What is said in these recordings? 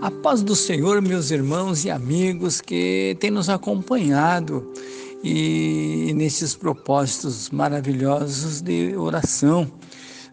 A paz do Senhor, meus irmãos e amigos que têm nos acompanhado e nesses propósitos maravilhosos de oração,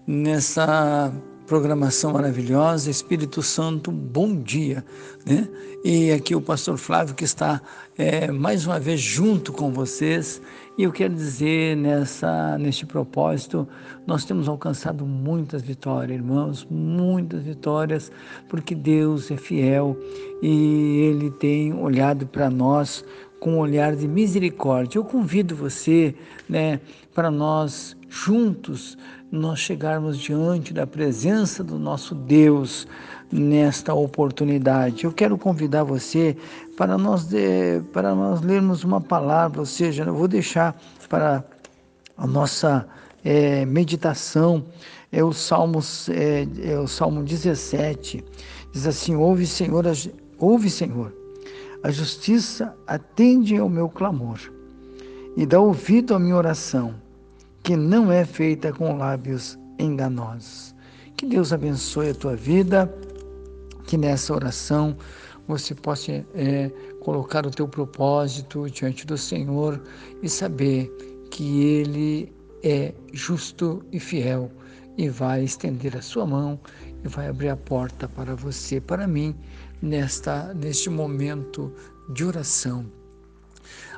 nessa programação maravilhosa, Espírito Santo, bom dia, né? E aqui o pastor Flávio que está é, mais uma vez junto com vocês e eu quero dizer nessa neste propósito nós temos alcançado muitas vitórias, irmãos, muitas vitórias, porque Deus é fiel e Ele tem olhado para nós com um olhar de misericórdia. Eu convido você, né, para nós juntos nós chegarmos diante da presença do nosso Deus nesta oportunidade. Eu quero convidar você para nós, para nós lermos uma palavra, ou seja, eu vou deixar para a nossa é, meditação, é o, Salmo, é, é o Salmo 17, diz assim, ouve Senhor, ouve Senhor, a justiça atende ao meu clamor e dá ouvido à minha oração que não é feita com lábios enganosos. Que Deus abençoe a tua vida, que nessa oração você possa é, colocar o teu propósito diante do Senhor e saber que Ele é justo e fiel e vai estender a sua mão e vai abrir a porta para você, para mim, nesta neste momento de oração.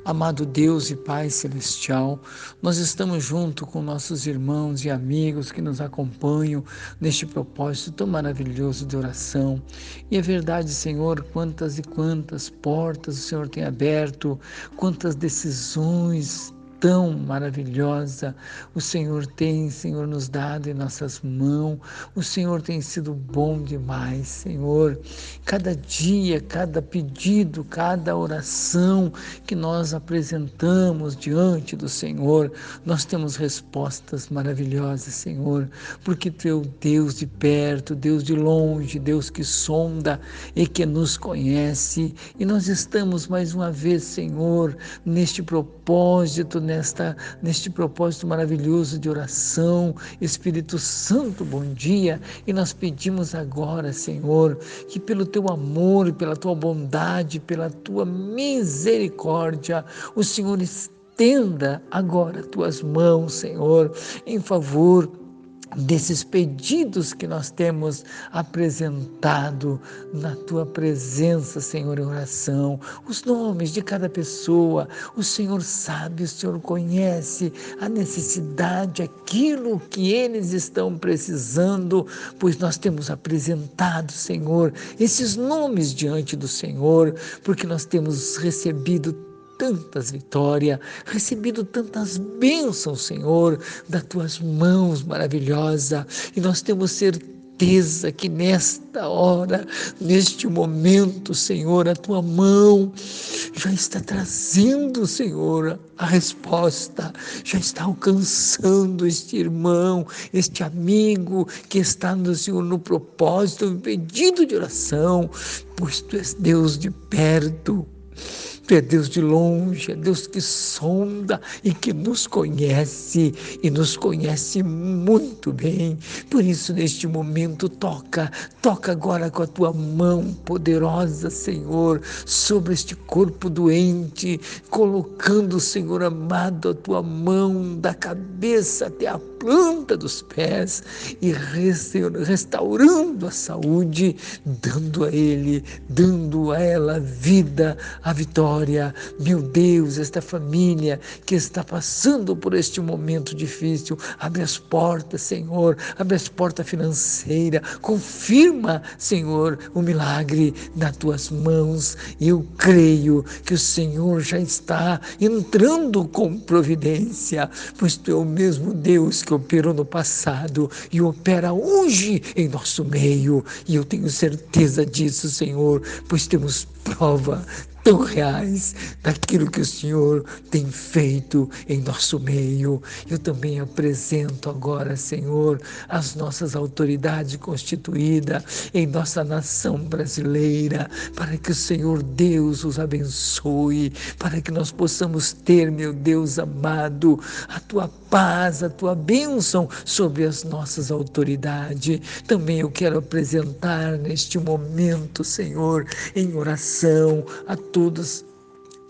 Amado Deus e Pai Celestial, nós estamos junto com nossos irmãos e amigos que nos acompanham neste propósito tão maravilhoso de oração. E é verdade, Senhor, quantas e quantas portas o Senhor tem aberto, quantas decisões tão maravilhosa o Senhor tem, Senhor, nos dado em nossas mãos. O Senhor tem sido bom demais, Senhor. Cada dia, cada pedido, cada oração que nós apresentamos diante do Senhor, nós temos respostas maravilhosas, Senhor, porque Tu é o Deus de perto, Deus de longe, Deus que sonda e que nos conhece. E nós estamos mais uma vez, Senhor, neste propósito, nesta, neste propósito maravilhoso de oração. Espírito Santo, bom dia. E nós pedimos agora, Senhor, que pelo teu amor, pela tua bondade, pela tua misericórdia, o Senhor estenda agora tuas mãos, Senhor, em favor desses pedidos que nós temos apresentado na tua presença, Senhor, em oração, os nomes de cada pessoa, o Senhor sabe, o Senhor conhece a necessidade, aquilo que eles estão precisando, pois nós temos apresentado, Senhor, esses nomes diante do Senhor, porque nós temos recebido tantas vitórias, recebido tantas bênçãos, Senhor, das tuas mãos maravilhosas, e nós temos certeza que nesta hora, neste momento, Senhor, a tua mão já está trazendo, Senhor, a resposta, já está alcançando este irmão, este amigo que está no Senhor no propósito, no pedido de oração, pois tu és Deus de perto. Tu é Deus de longe, é Deus que sonda e que nos conhece e nos conhece muito bem. Por isso, neste momento, toca, toca agora com a tua mão poderosa, Senhor, sobre este corpo doente, colocando, Senhor amado, a tua mão da cabeça até a planta dos pés e restaurando a saúde, dando a ele, dando a ela a vida, a vitória. Meu Deus, esta família que está passando por este momento difícil, abre as portas, Senhor, abre as portas financeiras, confirma, Senhor, o milagre nas tuas mãos. Eu creio que o Senhor já está entrando com providência, pois tu é o mesmo Deus que operou no passado e opera hoje em nosso meio. E eu tenho certeza disso, Senhor, pois temos prova, tão reais daquilo que o Senhor tem feito em nosso meio. Eu também apresento agora, Senhor, as nossas autoridades constituídas em nossa nação brasileira, para que o Senhor Deus os abençoe, para que nós possamos ter, meu Deus amado, a tua paz, a tua bênção sobre as nossas autoridades. Também eu quero apresentar neste momento, Senhor, em oração a todos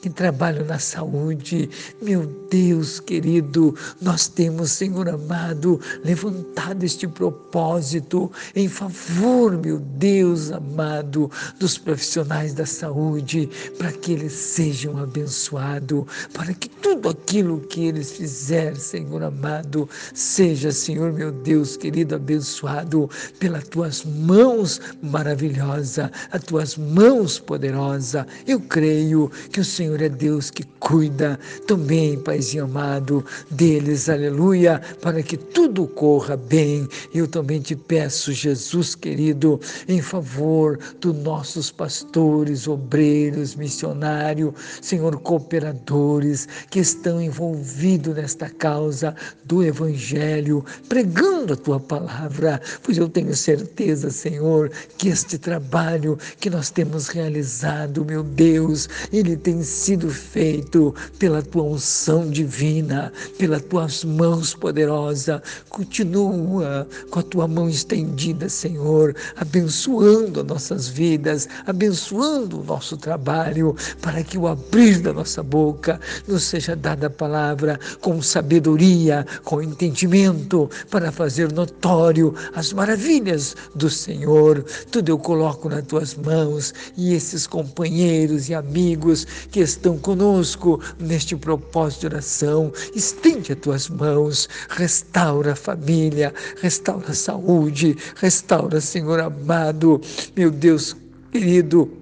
que trabalham na saúde. Meu Deus querido, nós temos, Senhor amado, levantado este propósito em favor, meu Deus amado, dos profissionais da saúde, para que eles sejam abençoados, para que tudo aquilo que eles fizerem, Senhor amado, seja, Senhor meu Deus querido, abençoado pelas tuas mãos maravilhosas, as tuas mãos poderosas. Eu creio que o Senhor Senhor é Deus que cuida também, Paizinho amado, deles, aleluia, para que tudo corra bem. Eu também te peço, Jesus querido, em favor dos nossos pastores, obreiros, missionários, Senhor, cooperadores que estão envolvidos nesta causa do Evangelho, pregando a tua palavra, pois eu tenho certeza, Senhor, que este trabalho que nós temos realizado, meu Deus, ele tem sido feito pela tua unção divina, pelas tuas mãos poderosas. Continua com a tua mão estendida, Senhor, abençoando as nossas vidas, abençoando o nosso trabalho, para que o abrir da nossa boca nos seja dada a palavra com sabedoria, com entendimento, para fazer notório as maravilhas do Senhor. Tudo eu coloco nas tuas mãos e esses companheiros e amigos que estão conosco neste propósito de oração. Estende as tuas mãos, restaura a família, restaura a saúde, restaura, Senhor amado, meu Deus querido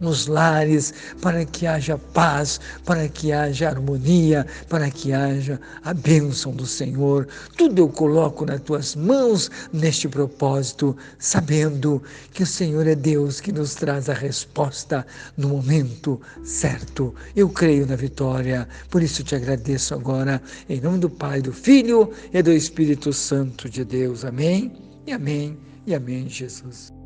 nos lares, para que haja paz, para que haja harmonia, para que haja a bênção do Senhor. Tudo eu coloco nas tuas mãos neste propósito, sabendo que o Senhor é Deus que nos traz a resposta no momento certo. Eu creio na vitória, por isso te agradeço agora, em nome do Pai, do Filho e do Espírito Santo de Deus. Amém e amém e amém, Jesus.